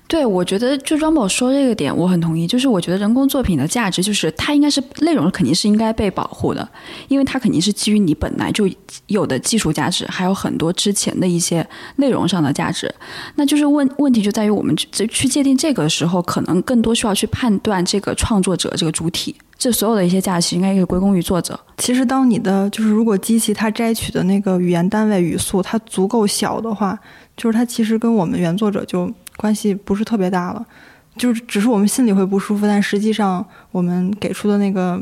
对，我觉得就庄宝说这个点，我很同意。就是我觉得人工作品的价值，就是它应该是内容肯定是应该被保护的，因为它肯定是基于你本来就有的技术价值，还有很多之前的一些内容上的价值。那就是问问题就在于我们去去界定这个时候，可能更多需要去判断这个创作者这个主体，这所有的一些价值应该是归功于作者。其实，当你的就是如果机器它摘取的那个语言单位语速它足够小的话，就是它其实跟我们原作者就。关系不是特别大了，就是只是我们心里会不舒服，但实际上我们给出的那个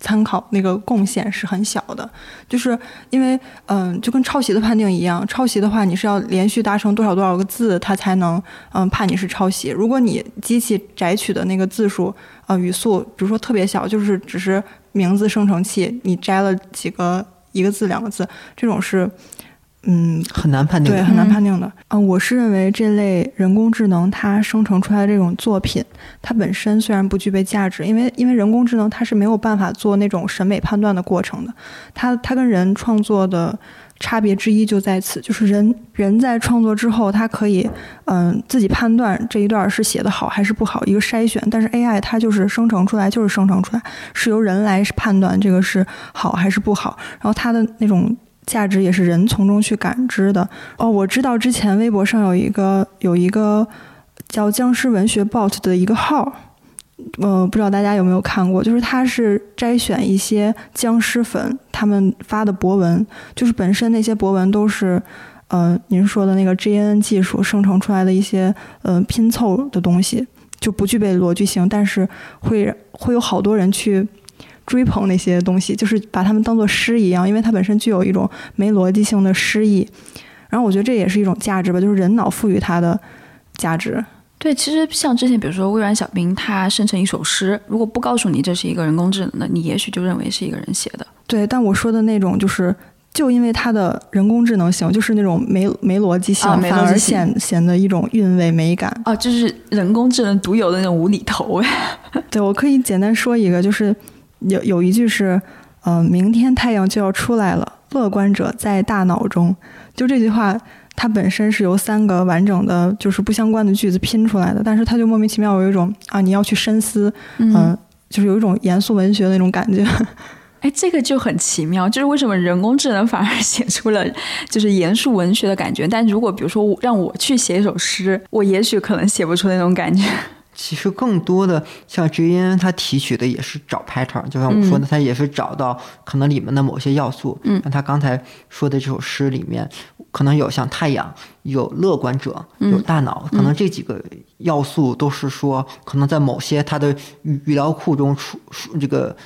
参考那个贡献是很小的，就是因为嗯，就跟抄袭的判定一样，抄袭的话你是要连续达成多少多少个字，它才能嗯判你是抄袭。如果你机器摘取的那个字数呃语速，比如说特别小，就是只是名字生成器，你摘了几个一个字两个字，这种是。嗯，很难判定，对，很难判定的。嗯，我是认为这类人工智能它生成出来的这种作品，它本身虽然不具备价值，因为因为人工智能它是没有办法做那种审美判断的过程的。它它跟人创作的差别之一就在此，就是人人在创作之后，它可以嗯自己判断这一段是写的好还是不好，一个筛选。但是 AI 它就是生成出来就是生成出来，是由人来判断这个是好还是不好，然后它的那种。价值也是人从中去感知的哦。我知道之前微博上有一个有一个叫“僵尸文学 bot” 的一个号，呃，不知道大家有没有看过？就是他是摘选一些僵尸粉他们发的博文，就是本身那些博文都是，呃，您说的那个 GNN 技术生成出来的一些呃拼凑的东西，就不具备逻辑性，但是会会有好多人去。追捧那些东西，就是把它们当做诗一样，因为它本身具有一种没逻辑性的诗意。然后我觉得这也是一种价值吧，就是人脑赋予它的价值。对，其实像之前，比如说微软小冰，它生成一首诗，如果不告诉你这是一个人工智能的，你也许就认为是一个人写的。对，但我说的那种，就是就因为它的人工智能性，就是那种没没逻辑性，反而显显得一种韵味美感。哦，就是人工智能独有的那种无厘头。对，我可以简单说一个，就是。有有一句是，嗯，明天太阳就要出来了，乐观者在大脑中。就这句话，它本身是由三个完整的，就是不相关的句子拼出来的，但是它就莫名其妙有一种啊，你要去深思，嗯，就是有一种严肃文学的那种感觉。哎，这个就很奇妙，就是为什么人工智能反而 写出了就是严肃文学的感觉，但如果比如说让我去写一首诗，我也许可能写不出那种感觉。其实更多的像 G N 它提取的也是找 pattern，就像我说的，它也是找到可能里面的某些要素。嗯，像他刚才说的这首诗里面，可能有像太阳，有乐观者，有大脑，可能这几个要素都是说，可能在某些它的语语料库中出这个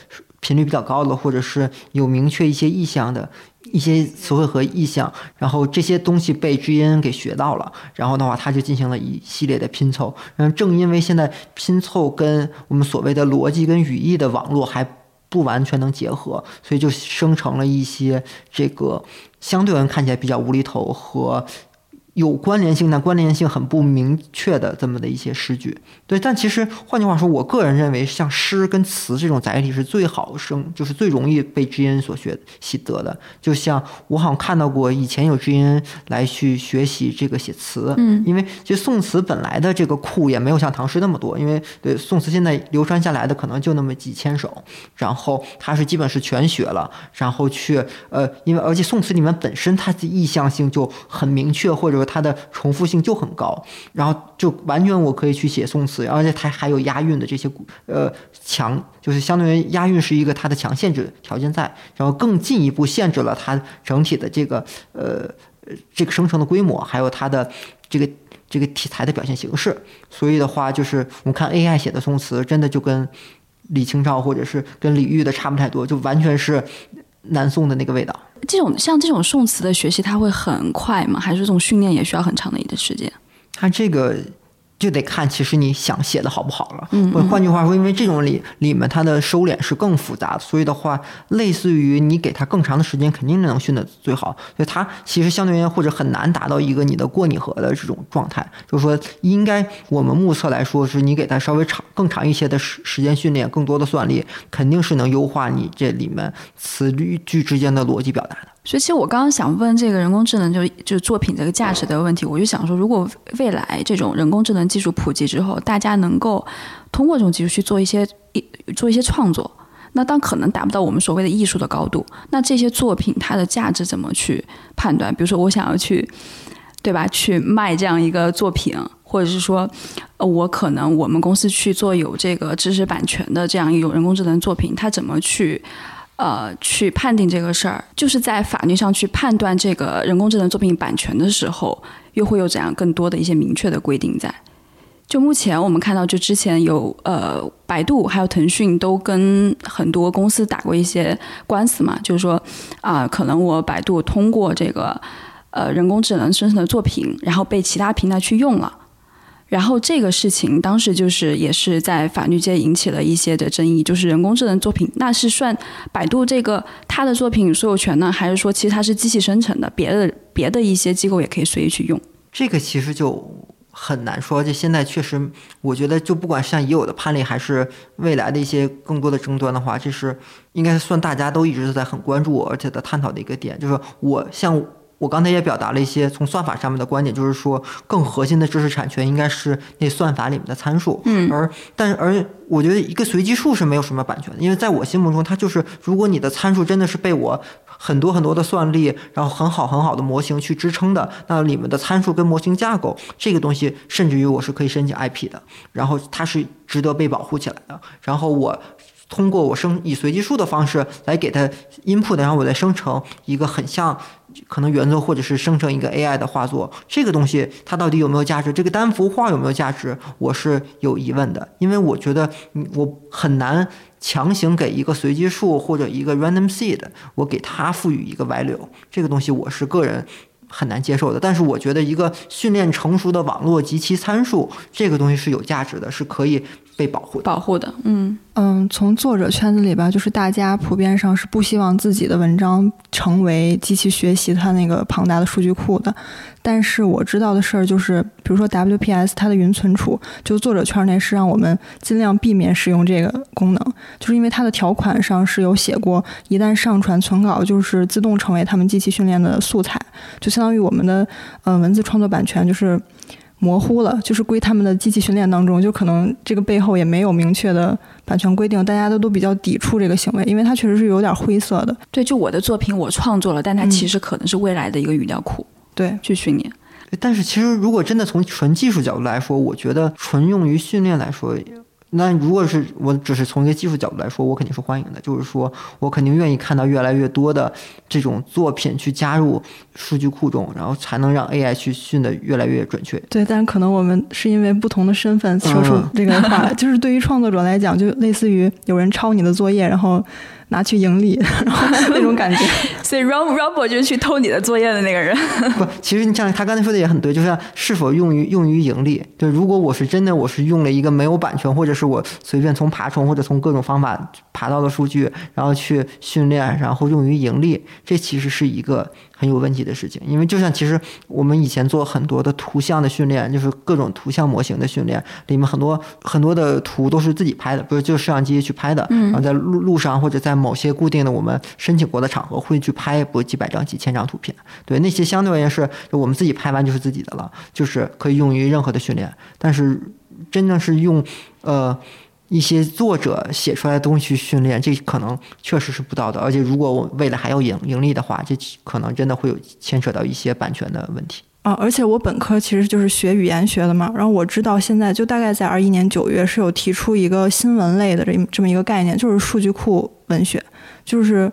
频率比较高的，或者是有明确一些意向的。一些词汇和意象，然后这些东西被知音给学到了，然后的话，他就进行了一系列的拼凑。嗯，正因为现在拼凑跟我们所谓的逻辑跟语义的网络还不完全能结合，所以就生成了一些这个相对而言看起来比较无厘头和。有关联性，但关联性很不明确的这么的一些诗句，对。但其实换句话说，我个人认为，像诗跟词这种载体是最好生，就是最容易被知音所学习得的。就像我好像看到过，以前有知音来去学习这个写词，嗯，因为其实宋词本来的这个库也没有像唐诗那么多，因为对宋词现在流传下来的可能就那么几千首，然后它是基本是全学了，然后去呃，因为而且宋词里面本身它的意向性就很明确，或者。它的重复性就很高，然后就完全我可以去写宋词，而且它还有押韵的这些呃强，就是相当于押韵是一个它的强限制条件在，然后更进一步限制了它整体的这个呃这个生成的规模，还有它的这个这个题材的表现形式。所以的话，就是我们看 AI 写的宋词，真的就跟李清照或者是跟李煜的差不太多，就完全是南宋的那个味道。这种像这种宋词的学习，它会很快吗？还是这种训练也需要很长的一段时间？它这个。就得看，其实你想写的好不好了。嗯，换句话说，因为这种里里面它的收敛是更复杂的，所以的话，类似于你给它更长的时间，肯定能训得最好。所以它其实相对于或者很难达到一个你的过拟合的这种状态。就是说，应该我们目测来说，是你给它稍微长更长一些的时时间训练，更多的算力，肯定是能优化你这里面词句之间的逻辑表达的。所以，其实我刚刚想问这个人工智能，就是就是作品这个价值的问题，我就想说，如果未来这种人工智能技术普及之后，大家能够通过这种技术去做一些一做一些创作，那当可能达不到我们所谓的艺术的高度，那这些作品它的价值怎么去判断？比如说，我想要去，对吧？去卖这样一个作品，或者是说，呃，我可能我们公司去做有这个知识版权的这样一种人工智能作品，它怎么去？呃，去判定这个事儿，就是在法律上去判断这个人工智能作品版权的时候，又会有怎样更多的一些明确的规定在？就目前我们看到，就之前有呃，百度还有腾讯都跟很多公司打过一些官司嘛，就是说啊，可能我百度通过这个呃人工智能生成的作品，然后被其他平台去用了。然后这个事情当时就是也是在法律界引起了一些的争议，就是人工智能作品那是算百度这个它的作品所有权呢，还是说其实它是机器生成的，别的别的一些机构也可以随意去用？这个其实就很难说，就现在确实，我觉得就不管像已有的判例，还是未来的一些更多的争端的话，这是应该算大家都一直都在很关注而且在探讨的一个点，就是我像。我刚才也表达了一些从算法上面的观点，就是说更核心的知识产权应该是那算法里面的参数。嗯，而但是而我觉得一个随机数是没有什么版权的，因为在我心目中，它就是如果你的参数真的是被我很多很多的算力，然后很好很好的模型去支撑的，那里面的参数跟模型架构这个东西，甚至于我是可以申请 IP 的，然后它是值得被保护起来的。然后我通过我生以随机数的方式来给它 input，然后我再生成一个很像。可能原作或者是生成一个 AI 的画作，这个东西它到底有没有价值？这个单幅画有没有价值？我是有疑问的，因为我觉得我很难强行给一个随机数或者一个 random seed，我给它赋予一个 value，这个东西我是个人很难接受的。但是我觉得一个训练成熟的网络及其参数，这个东西是有价值的，是可以。被保护保护的，嗯嗯，从作者圈子里吧，就是大家普遍上是不希望自己的文章成为机器学习它那个庞大的数据库的。但是我知道的事儿就是，比如说 WPS 它的云存储，就作者圈内是让我们尽量避免使用这个功能，就是因为它的条款上是有写过，一旦上传存稿，就是自动成为他们机器训练的素材，就相当于我们的呃文字创作版权就是。模糊了，就是归他们的机器训练当中，就可能这个背后也没有明确的版权规定，大家都都比较抵触这个行为，因为它确实是有点灰色的。对，就我的作品我创作了，但它其实可能是未来的一个语料库，对，去训练。但是其实如果真的从纯技术角度来说，我觉得纯用于训练来说，那如果是我只是从一个技术角度来说，我肯定是欢迎的，就是说我肯定愿意看到越来越多的这种作品去加入数据库中，然后才能让 AI 去训得越来越准确。对，但可能我们是因为不同的身份说出嗯这个话，就是对于创作者来讲，就类似于有人抄你的作业，然后拿去盈利，然后那种感觉。所以 Rob Robo 就是去偷你的作业的那个人。不，其实你像他刚才说的也很对，就是是否用于用于盈利。对，如果我是真的我是用了一个没有版权，或者是我随便从爬虫或者从各种方法爬到的数据，然后去训练，然后用于盈利，这其实是一个很有问题的事情。因为就像其实我们以前做很多的图像的训练，就是各种图像模型的训练，里面很多很多的图都是自己拍的，不是就是摄像机去拍的，然后在路路上或者在某些固定的我们申请过的场合会去拍，不几百张、几千张图片。对，那些相对而言是就我们自己拍完就是自己的了，就是可以用于任何的训练。但是真正是用呃一些作者写出来的东西去训练，这可能确实是不道德。而且如果我未来还要盈盈利的话，这可能真的会有牵扯到一些版权的问题。啊，而且我本科其实就是学语言学的嘛，然后我知道现在就大概在二一年九月是有提出一个新闻类的这这么一个概念，就是数据库文学，就是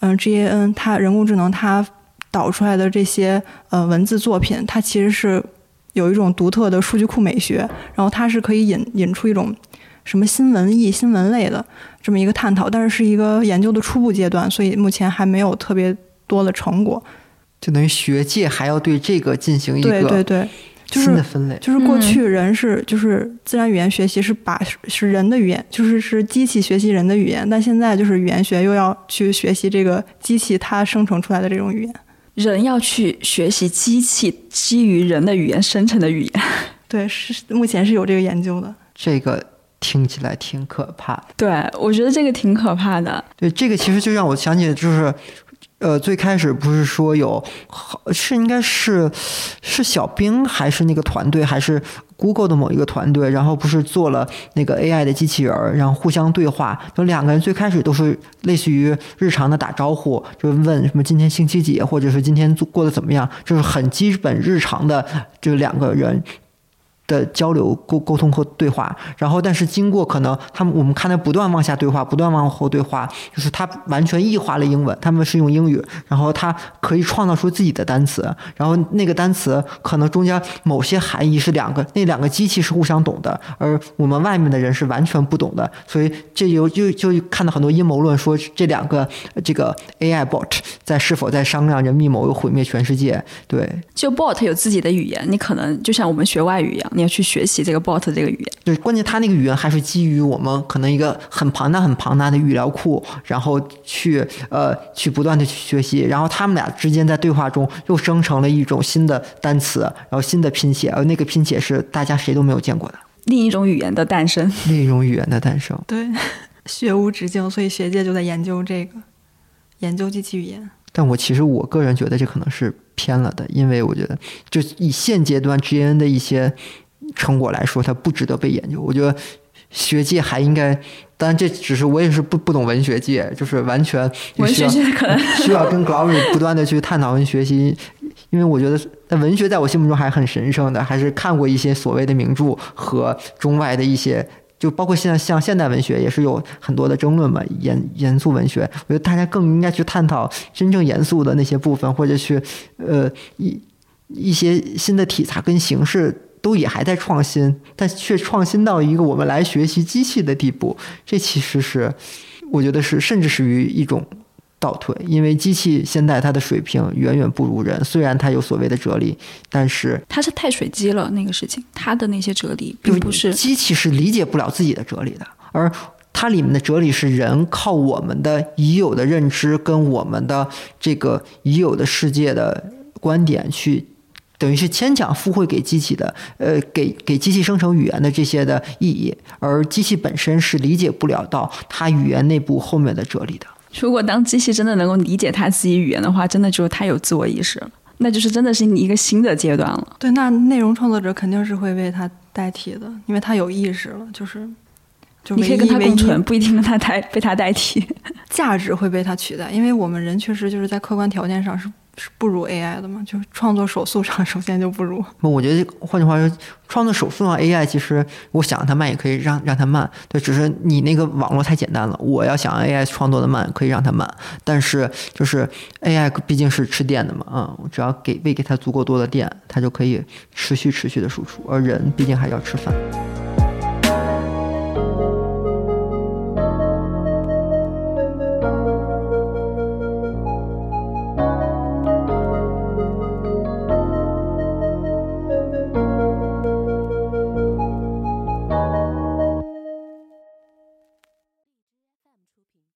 嗯，GAN 它人工智能它导出来的这些呃文字作品，它其实是有一种独特的数据库美学，然后它是可以引引出一种什么新文艺、新闻类的这么一个探讨，但是是一个研究的初步阶段，所以目前还没有特别多的成果。就等于学界还要对这个进行一个对对对，就是新的分类。就是过去人是就是自然语言学习是把是人的语言，就是是机器学习人的语言，但现在就是语言学又要去学习这个机器它生成出来的这种语言。人要去学习机器基于人的语言生成的语言。对，是目前是有这个研究的。这个听起来挺可怕的。对，我觉得这个挺可怕的。对，这个其实就让我想起，就是，呃，最开始不是说有，好是应该是是小兵还是那个团队，还是 Google 的某一个团队，然后不是做了那个 AI 的机器人儿，然后互相对话，就两个人最开始都是类似于日常的打招呼，就问什么今天星期几，或者是今天过得怎么样，就是很基本日常的，就两个人。的交流、沟沟通和对话，然后但是经过可能他们我们看他不断往下对话，不断往后对话，就是他完全异化了英文，他们是用英语，然后他可以创造出自己的单词，然后那个单词可能中间某些含义是两个那两个机器是互相懂的，而我们外面的人是完全不懂的，所以这有就就看到很多阴谋论说这两个这个 AI bot 在是否在商量着密谋毁灭全世界，对，就 bot 有自己的语言，你可能就像我们学外语一样，你要去学习这个 bot 这个语言。对，关键它那个语言还是基于我们可能一个很庞大、很庞大的语料库，然后去呃去不断的去学习，然后他们俩之间在对话中又生成了一种新的单词，然后新的拼写，而那个拼写是大家谁都没有见过的另一种语言的诞生，另一种语言的诞生。对，学无止境，所以学界就在研究这个，研究机器语言。但我其实我个人觉得这可能是偏了的，因为我觉得就以现阶段 GN 的一些成果来说，它不值得被研究。我觉得学界还应该，当然这只是我也是不不懂文学界，就是完全也文需要学界可能 需要跟 Glory 不断的去探讨跟学习，因为我觉得在文学在我心目中还很神圣的，还是看过一些所谓的名著和中外的一些。就包括现在像现代文学也是有很多的争论嘛，严严肃文学，我觉得大家更应该去探讨真正严肃的那些部分，或者去呃一一些新的题材跟形式都也还在创新，但却创新到一个我们来学习机器的地步，这其实是我觉得是甚至是于一种倒退，因为机器现在它的水平远远不如人，虽然它有所谓的哲理，但是它是太水机了，那个事情，它的那些哲理并不是机器是理解不了自己的哲理的，而它里面的哲理是人靠我们的已有的认知跟我们的这个已有的世界的观点去。等于是牵强附会给机器的，呃，给给机器生成语言的这些的意义，而机器本身是理解不了到它语言内部后面的哲理的。如果当机器真的能够理解它自己语言的话，真的就是它有自我意识了，那就是真的是你一个新的阶段了。对，那内容创作者肯定是会被它代替的，因为它有意识了，就是就你可以跟它共存，不一定跟它代被它代替。价值会被它取代，因为我们人确实就是在客观条件上是是不如 AI 的嘛，就是创作手速上首先就不如。不，我觉得换句话说，创作手速上 AI 其实我想让它慢也可以让让它慢，对，只是你那个网络太简单了。我要想 AI 创作的慢，可以让它慢，但是就是 AI 毕竟是吃电的嘛，啊、我只要给喂给它足够多的电，它就可以持续持续的输出，而人毕竟还要吃饭。